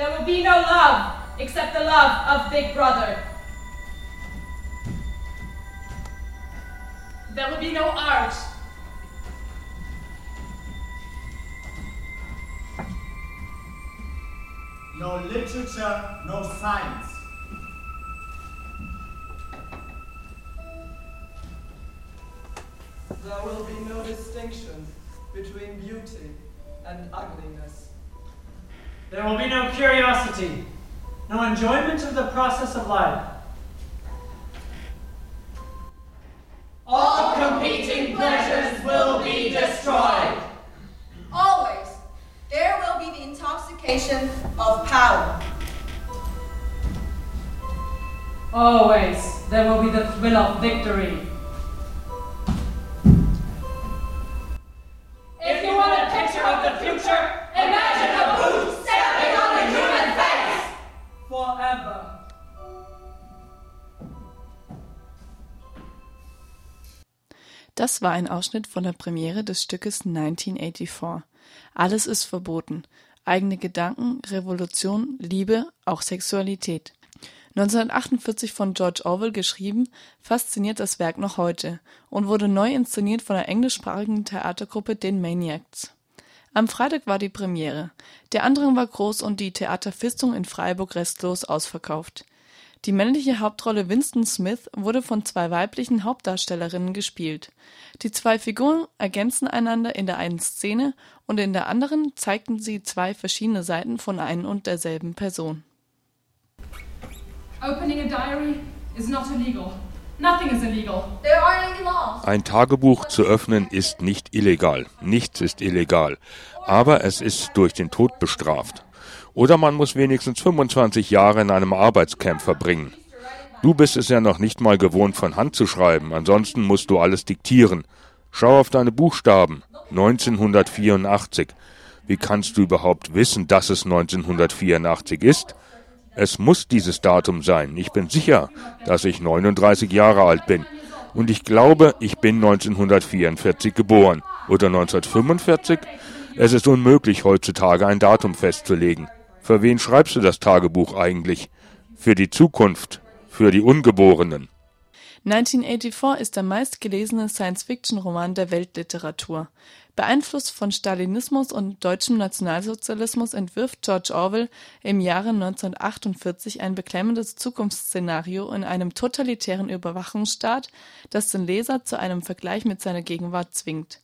There will be no love except the love of Big Brother. There will be no art. No literature, no science. There will be no distinction between beauty and ugliness. There will be no curiosity, no enjoyment of the process of life. All competing pleasures will be destroyed. Always, there will be the intoxication of power. Always, there will be the thrill of victory. Das war ein Ausschnitt von der Premiere des Stückes 1984. Alles ist verboten. Eigene Gedanken, Revolution, Liebe, auch Sexualität. 1948 von George Orwell geschrieben, fasziniert das Werk noch heute und wurde neu inszeniert von der englischsprachigen Theatergruppe den Maniacs. Am Freitag war die Premiere. Der Andrang war groß und die Theaterfistung in Freiburg restlos ausverkauft. Die männliche Hauptrolle Winston Smith wurde von zwei weiblichen Hauptdarstellerinnen gespielt. Die zwei Figuren ergänzen einander in der einen Szene und in der anderen zeigten sie zwei verschiedene Seiten von ein und derselben Person. Ein Tagebuch zu öffnen ist nicht illegal. Nichts ist illegal. Aber es ist durch den Tod bestraft. Oder man muss wenigstens 25 Jahre in einem Arbeitscamp verbringen. Du bist es ja noch nicht mal gewohnt, von Hand zu schreiben. Ansonsten musst du alles diktieren. Schau auf deine Buchstaben. 1984. Wie kannst du überhaupt wissen, dass es 1984 ist? Es muss dieses Datum sein. Ich bin sicher, dass ich 39 Jahre alt bin. Und ich glaube, ich bin 1944 geboren. Oder 1945? Es ist unmöglich, heutzutage ein Datum festzulegen. Für wen schreibst du das Tagebuch eigentlich? Für die Zukunft? Für die Ungeborenen? 1984 ist der meistgelesene Science-Fiction-Roman der Weltliteratur. Beeinflusst von Stalinismus und deutschem Nationalsozialismus entwirft George Orwell im Jahre 1948 ein beklemmendes Zukunftsszenario in einem totalitären Überwachungsstaat, das den Leser zu einem Vergleich mit seiner Gegenwart zwingt.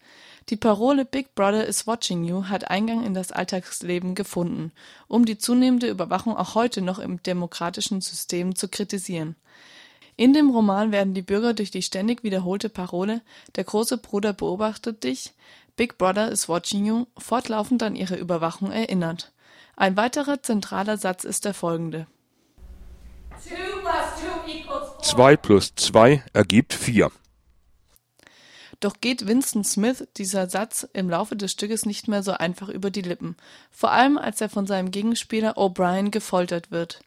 Die Parole Big Brother is watching you hat Eingang in das Alltagsleben gefunden, um die zunehmende Überwachung auch heute noch im demokratischen System zu kritisieren. In dem Roman werden die Bürger durch die ständig wiederholte Parole Der große Bruder beobachtet dich, Big Brother is watching you fortlaufend an ihre Überwachung erinnert. Ein weiterer zentraler Satz ist der folgende. Two plus two equals four. 2 plus 2 ergibt 4. Doch geht Winston Smith dieser Satz im Laufe des Stückes nicht mehr so einfach über die Lippen, vor allem als er von seinem Gegenspieler O'Brien gefoltert wird.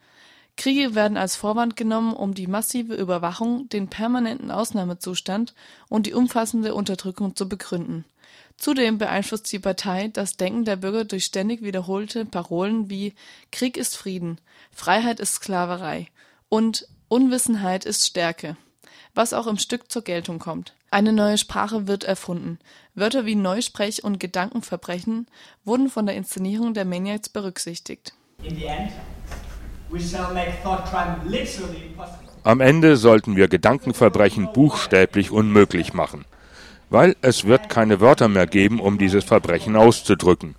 Kriege werden als Vorwand genommen, um die massive Überwachung, den permanenten Ausnahmezustand und die umfassende Unterdrückung zu begründen. Zudem beeinflusst die Partei das Denken der Bürger durch ständig wiederholte Parolen wie Krieg ist Frieden, Freiheit ist Sklaverei und Unwissenheit ist Stärke, was auch im Stück zur Geltung kommt. Eine neue Sprache wird erfunden. Wörter wie Neusprech und Gedankenverbrechen wurden von der Inszenierung der Maniacs berücksichtigt. In the end, we shall make thought crime literally impossible. Am Ende sollten wir Gedankenverbrechen buchstäblich unmöglich machen. Weil es wird keine Wörter mehr geben, um dieses Verbrechen auszudrücken.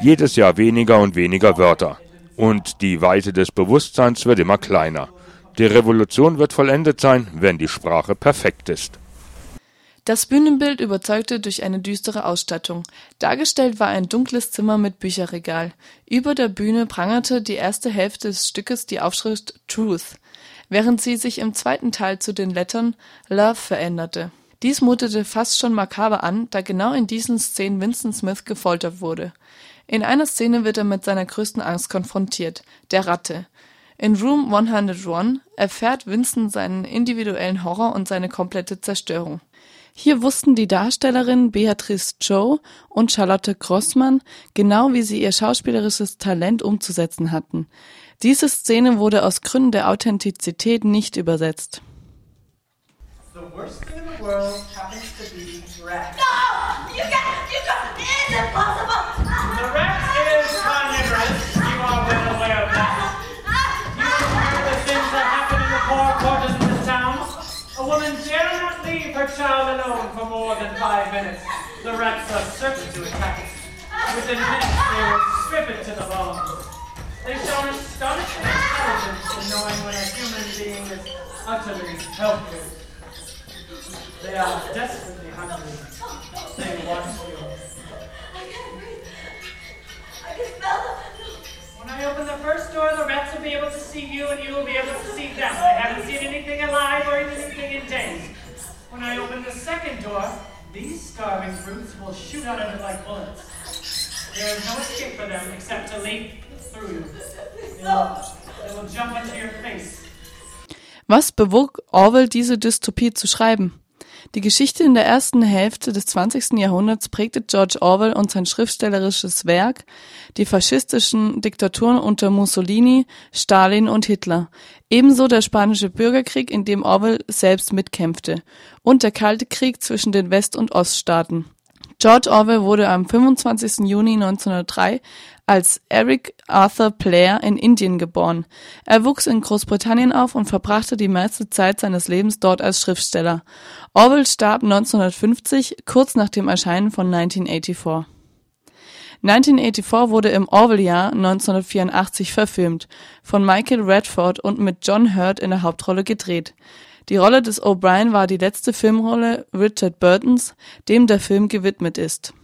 Jedes Jahr weniger und weniger Wörter. Und die Weite des Bewusstseins wird immer kleiner. Die Revolution wird vollendet sein, wenn die Sprache perfekt ist. Das Bühnenbild überzeugte durch eine düstere Ausstattung. Dargestellt war ein dunkles Zimmer mit Bücherregal. Über der Bühne prangerte die erste Hälfte des Stückes die Aufschrift Truth, während sie sich im zweiten Teil zu den Lettern Love veränderte. Dies mutete fast schon makaber an, da genau in diesen Szenen Winston Smith gefoltert wurde. In einer Szene wird er mit seiner größten Angst konfrontiert, der Ratte. In Room 101 erfährt Winston seinen individuellen Horror und seine komplette Zerstörung. Hier wussten die Darstellerinnen Beatrice Joe und Charlotte Grossmann genau, wie sie ihr schauspielerisches Talent umzusetzen hatten. Diese Szene wurde aus Gründen der Authentizität nicht übersetzt. The worst thing in the world happens to be rat. No! You can't! You can't! It's impossible! Child alone for more than five minutes. The rats are certain to attack it. Within minutes, they will strip it to the bone. They show astonishing intelligence in knowing when a human being is utterly helpless. They are desperately hungry. They want you. I can't breathe. I can smell them. When I open the first door, the rats will be able to see you and you will be able to see them. They haven't seen anything alive or anything in days. When I open the second door, these starving brutes will shoot out of it like bullets. There is no escape for them except to leap through you. They will, they will jump into your face. Was bewog Orwell, diese Dystopie zu schreiben? Die Geschichte in der ersten Hälfte des 20. Jahrhunderts prägte George Orwell und sein schriftstellerisches Werk die faschistischen Diktaturen unter Mussolini, Stalin und Hitler, ebenso der spanische Bürgerkrieg, in dem Orwell selbst mitkämpfte, und der Kalte Krieg zwischen den West- und Oststaaten. George Orwell wurde am 25. Juni 1903 als Eric Arthur Blair in Indien geboren. Er wuchs in Großbritannien auf und verbrachte die meiste Zeit seines Lebens dort als Schriftsteller. Orwell starb 1950, kurz nach dem Erscheinen von 1984. 1984 wurde im Orwell-Jahr 1984 verfilmt, von Michael Radford und mit John Hurt in der Hauptrolle gedreht. Die Rolle des O'Brien war die letzte Filmrolle Richard Burtons, dem der Film gewidmet ist